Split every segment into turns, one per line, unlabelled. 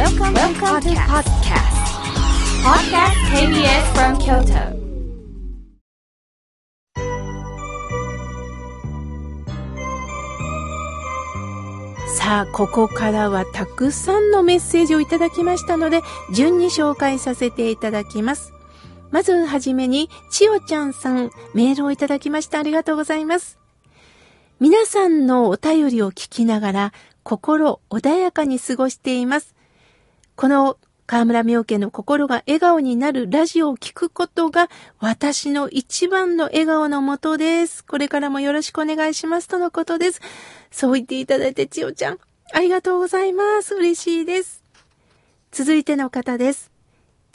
Welcome, to to podcast. Podcast KBS from Kyoto.
さあ、ここからはたくさんのメッセージをいただきましたので、順に紹介させていただきます。まずはじめに、ちよちゃんさん、メールをいただきましてありがとうございます。皆さんのお便りを聞きながら、心穏やかに過ごしています。この河村明家の心が笑顔になるラジオを聞くことが私の一番の笑顔のもとです。これからもよろしくお願いしますとのことです。そう言っていただいて千代ちゃん、ありがとうございます。嬉しいです。続いての方です。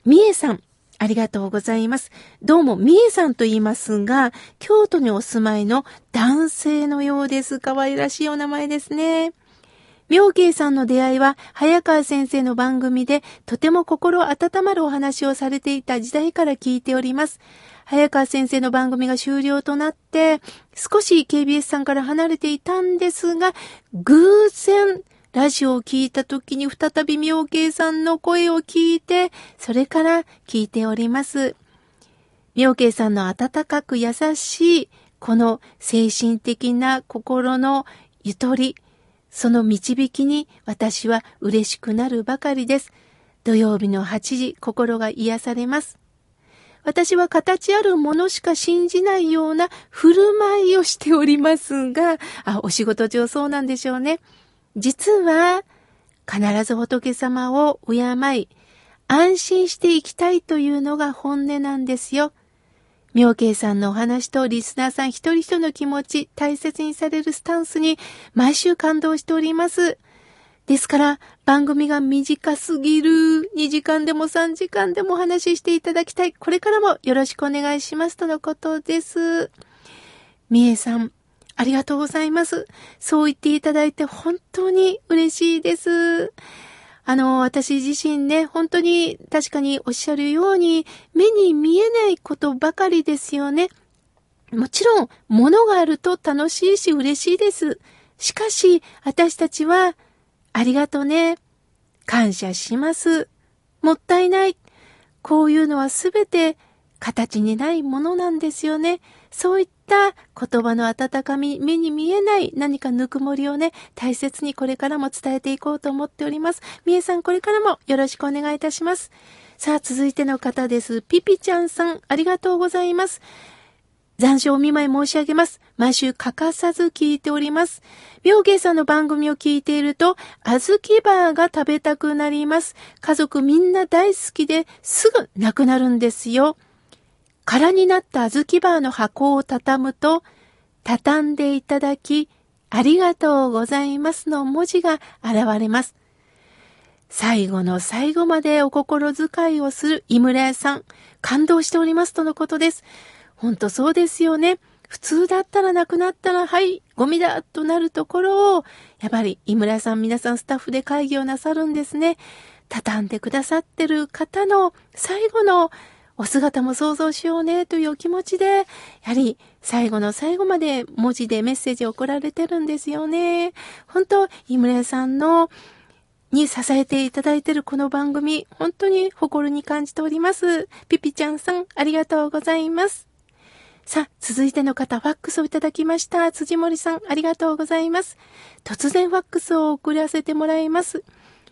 みえさん。ありがとうございます。どうも、みえさんと言いますが、京都にお住まいの男性のようです。可愛らしいお名前ですね。妙慶さんの出会いは、早川先生の番組で、とても心温まるお話をされていた時代から聞いております。早川先生の番組が終了となって、少し KBS さんから離れていたんですが、偶然、ラジオを聞いた時に再び妙慶さんの声を聞いて、それから聞いております。妙慶さんの温かく優しい、この精神的な心のゆとり、その導きに私は嬉しくなるばかりです。土曜日の8時、心が癒されます。私は形あるものしか信じないような振る舞いをしておりますが、あ、お仕事上そうなんでしょうね。実は、必ず仏様を敬い、安心していきたいというのが本音なんですよ。妙慶さんのお話とリスナーさん一人一人の気持ち、大切にされるスタンスに毎週感動しております。ですから、番組が短すぎる。2時間でも3時間でもお話ししていただきたい。これからもよろしくお願いします。とのことです。みえさん、ありがとうございます。そう言っていただいて本当に嬉しいです。あの、私自身ね、本当に確かにおっしゃるように、目に見えないことばかりですよね。もちろん、物があると楽しいし嬉しいです。しかし、私たちは、ありがとね。感謝します。もったいない。こういうのはすべて形にないものなんですよね。そういった言葉の温かみ、目に見えない何かぬくもりをね、大切にこれからも伝えていこうと思っております。みえさん、これからもよろしくお願いいたします。さあ、続いての方です。ピピちゃんさん、ありがとうございます。残暑お見舞い申し上げます。毎週欠かさず聞いております。妙慶さんの番組を聞いていると、小豆バーが食べたくなります。家族みんな大好きですぐなくなるんですよ。空になった小豆バーの箱を畳むと、畳んでいただき、ありがとうございますの文字が現れます。最後の最後までお心遣いをする井村屋さん、感動しておりますとのことです。ほんとそうですよね。普通だったらなくなったら、はい、ゴミだとなるところを、やっぱり井村さん皆さんスタッフで会議をなさるんですね。畳んでくださってる方の最後のお姿も想像しようねというお気持ちで、やはり最後の最後まで文字でメッセージを送られてるんですよね。本当、井村さんのに支えていただいているこの番組、本当に誇りに感じております。ピピちゃんさん、ありがとうございます。さあ、続いての方、ファックスをいただきました。辻森さん、ありがとうございます。突然ファックスを送らせてもらいます。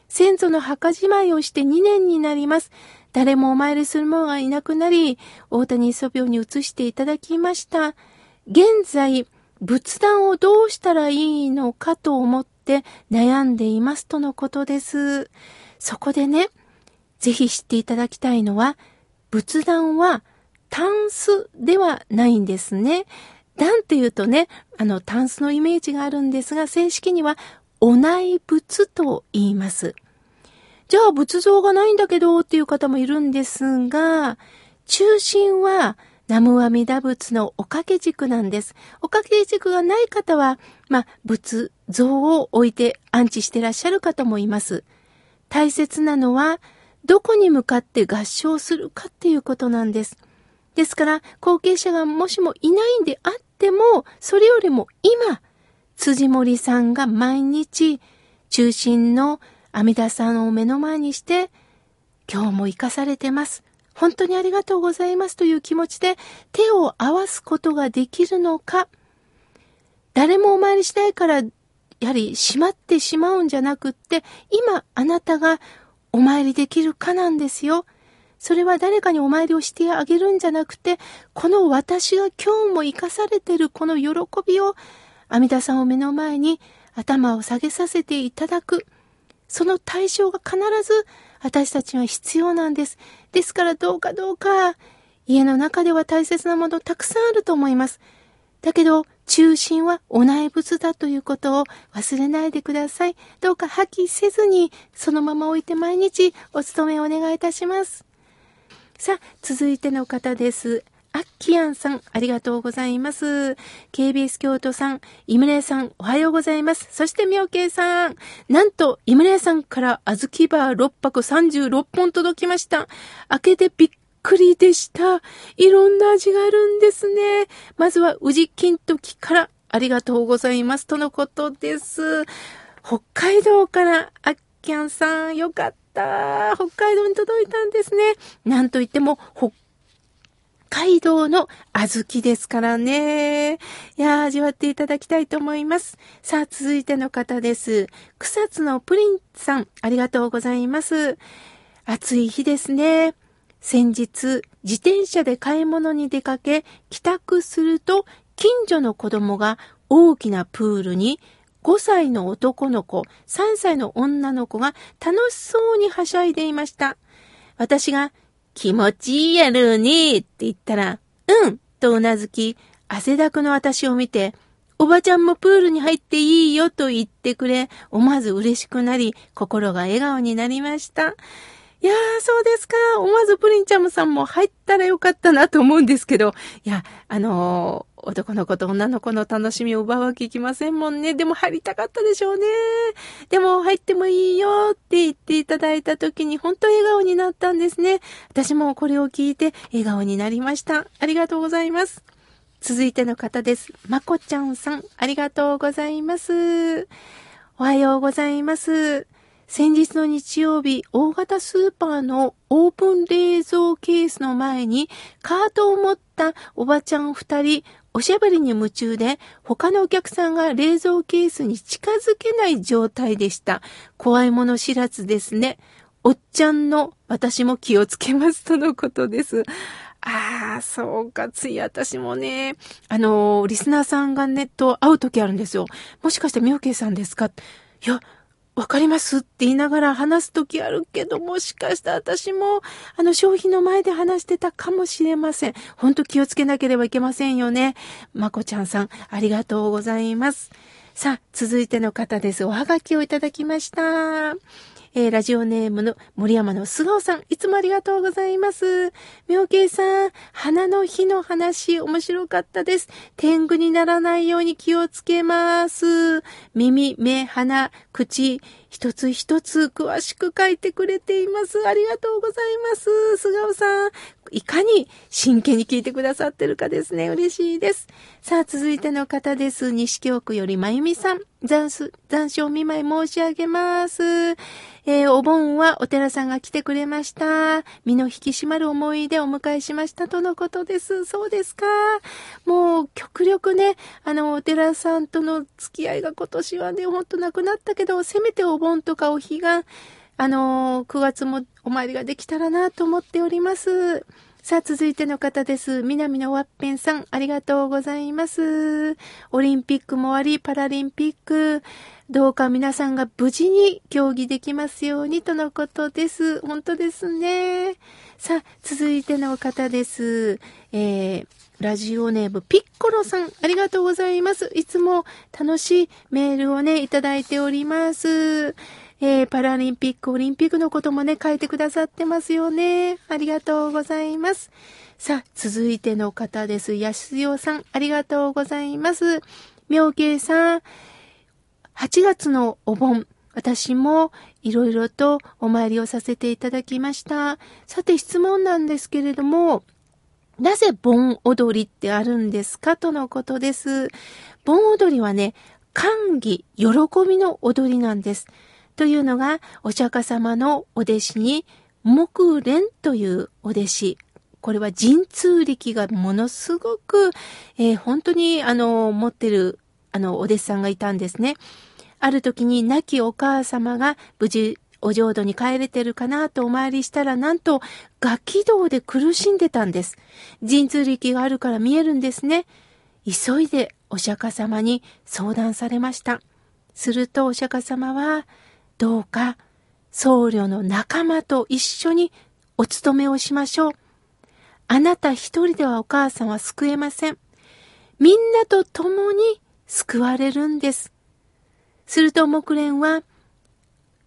先祖の墓じまいをして2年になります。誰もお参りする者がいなくなり、大谷祖病に移していただきました。現在、仏壇をどうしたらいいのかと思って悩んでいますとのことです。そこでね、ぜひ知っていただきたいのは、仏壇はタンスではないんですね。段って言うとね、あの、タンスのイメージがあるんですが、正式には、お内仏と言います。じゃあ仏像がないんだけどっていう方もいるんですが、中心は南無阿弥陀仏のおかけ軸なんです。おかけ軸がない方は、まあ、仏像を置いて安置してらっしゃる方もいます。大切なのは、どこに向かって合唱するかっていうことなんです。ですから、後継者がもしもいないんであっても、それよりも今、辻森さんが毎日、中心の阿弥陀さんを目の前にして、今日も生かされてます。本当にありがとうございますという気持ちで手を合わすことができるのか、誰もお参りしないから、やはり閉まってしまうんじゃなくって、今あなたがお参りできるかなんですよ。それは誰かにお参りをしてあげるんじゃなくて、この私が今日も生かされてるこの喜びを、阿弥陀さんを目の前に頭を下げさせていただく。その対象が必ず私たちは必要なんです。ですからどうかどうか、家の中では大切なものたくさんあると思います。だけど、中心はお内仏だということを忘れないでください。どうか破棄せずに、そのまま置いて毎日お勤めをお願いいたします。さあ、続いての方です。アッキアンさん、ありがとうございます。KBS 京都さん、イムレイさん、おはようございます。そして、みょうけいさん、なんと、イムレイさんから小豆バー6泊36本届きました。開けてびっくりでした。いろんな味があるんですね。まずは、宇治金時からありがとうございます。とのことです。北海道からアッキャンさん、よかった。北海道に届いたんですね。なんといっても、北海道の小豆ですからね。いや味わっていただきたいと思います。さあ、続いての方です。草津のプリンさん、ありがとうございます。暑い日ですね。先日、自転車で買い物に出かけ、帰宅すると、近所の子供が大きなプールに5歳の男の子、3歳の女の子が楽しそうにはしゃいでいました。私が気持ちいいやるにって言ったら、うんとうなずき、汗だくの私を見て、おばちゃんもプールに入っていいよと言ってくれ、思わず嬉しくなり、心が笑顔になりました。いやー、そうですか。思わずプリンちゃんさんも入ったらよかったなと思うんですけど、いや、あのー、男の子と女の子の楽しみを奪うわけいきませんもんね。でも入りたかったでしょうね。でも入ってもいいよって言っていただいた時に本当笑顔になったんですね。私もこれを聞いて笑顔になりました。ありがとうございます。続いての方です。まこちゃんさん、ありがとうございます。おはようございます。先日の日曜日、大型スーパーのオープン冷蔵ケースの前にカートを持ったおばちゃん二人、おしゃべりに夢中で、他のお客さんが冷蔵ケースに近づけない状態でした。怖いもの知らずですね。おっちゃんの私も気をつけますとのことです。ああ、そうか、つい私もね、あのー、リスナーさんがネット会う時あるんですよ。もしかしてみおけいさんですか？いや、わかりますって言いながら話すときあるけど、もしかしたら私も、あの、商品の前で話してたかもしれません。ほんと気をつけなければいけませんよね。まこちゃんさん、ありがとうございます。さあ、続いての方です。おはがきをいただきました。えー、ラジオネームの森山の菅尾さん、いつもありがとうございます。妙慶さん、花の日の話、面白かったです。天狗にならないように気をつけます。耳、目、鼻、口、一つ一つ詳しく書いてくれています。ありがとうございます。菅尾さん、いかに真剣に聞いてくださってるかですね。嬉しいです。さあ、続いての方です。西京区よりまゆみさん。残残暑お見舞い申し上げます。えー、お盆はお寺さんが来てくれました。身の引き締まる思いでお迎えしましたとのことです。そうですか。もう、極力ね、あの、お寺さんとの付き合いが今年はね、ほんとなくなったけど、せめてお盆とかお彼岸、あのー、9月もお参りができたらなと思っております。さあ、続いての方です。南のワッペンさん、ありがとうございます。オリンピックも終わり、パラリンピック、どうか皆さんが無事に競技できますようにとのことです。本当ですね。さあ、続いての方です。えー、ラジオネームピッコロさん、ありがとうございます。いつも楽しいメールをね、いただいております。えー、パラリンピック、オリンピックのこともね、書いてくださってますよね。ありがとうございます。さあ、続いての方です。安代さん、ありがとうございます。妙慶さん、8月のお盆、私もいろいろとお参りをさせていただきました。さて質問なんですけれども、なぜ盆踊りってあるんですかとのことです。盆踊りはね、歓喜、喜びの踊りなんです。というのが、お釈迦様のお弟子に、木蓮というお弟子。これは神通力がものすごく、えー、本当に、あの、持ってる、あの、お弟子さんがいたんですね。ある時に亡きお母様が無事お浄土に帰れてるかなとお参りしたら、なんと、ガキ道で苦しんでたんです。神通力があるから見えるんですね。急いでお釈迦様に相談されました。するとお釈迦様は、どうか僧侶の仲間と一緒にお勤めをしましょう。あなた一人ではお母さんは救えません。みんなと共に救われるんです。すると木蓮は、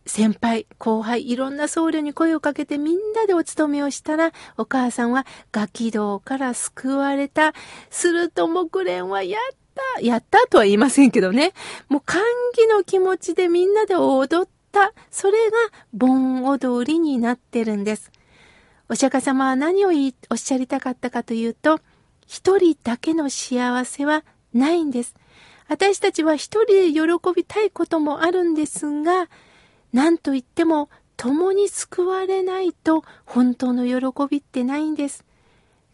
先輩、後輩、いろんな僧侶に声をかけてみんなでお勤めをしたら、お母さんはガキ道から救われた。すると木蓮はやったやったとは言いませんけどね。もう歓喜の気持ちでみんなで踊った。それが盆踊りになってるんです。お釈迦様は何をおっしゃりたかったかというと、一人だけの幸せはないんです。私たちは一人で喜びたいこともあるんですが、何と言っても共に救われないと本当の喜びってないんです。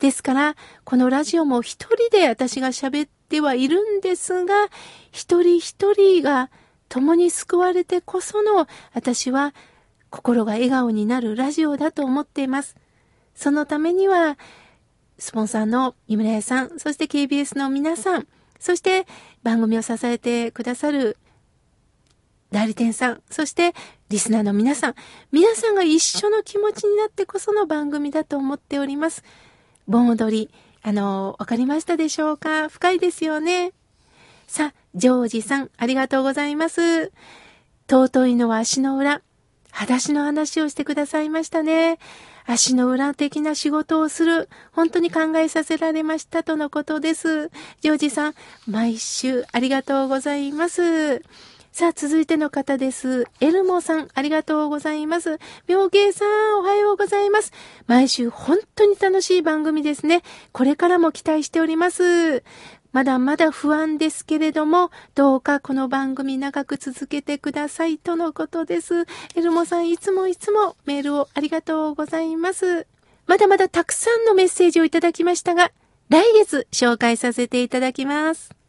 ですから、このラジオも一人で私が喋ってはいるんですが、一人一人が共に救われてこその私は心が笑顔になるラジオだと思っています。そのためには、スポンサーの井村屋さん、そして KBS の皆さん、そして番組を支えてくださる代理店さん、そしてリスナーの皆さん、皆さんが一緒の気持ちになってこその番組だと思っております。盆踊り、あの、わかりましたでしょうか？深いですよね。さあ、ジョージさん、ありがとうございます。尊いのは足の裏。裸足の話をしてくださいましたね。足の裏的な仕事をする。本当に考えさせられましたとのことです。ジョージさん、毎週ありがとうございます。さあ、続いての方です。エルモさん、ありがとうございます。妙慶さん、おはようございます。毎週本当に楽しい番組ですね。これからも期待しております。まだまだ不安ですけれども、どうかこの番組長く続けてくださいとのことです。エルモさん、いつもいつもメールをありがとうございます。まだまだたくさんのメッセージをいただきましたが、来月紹介させていただきます。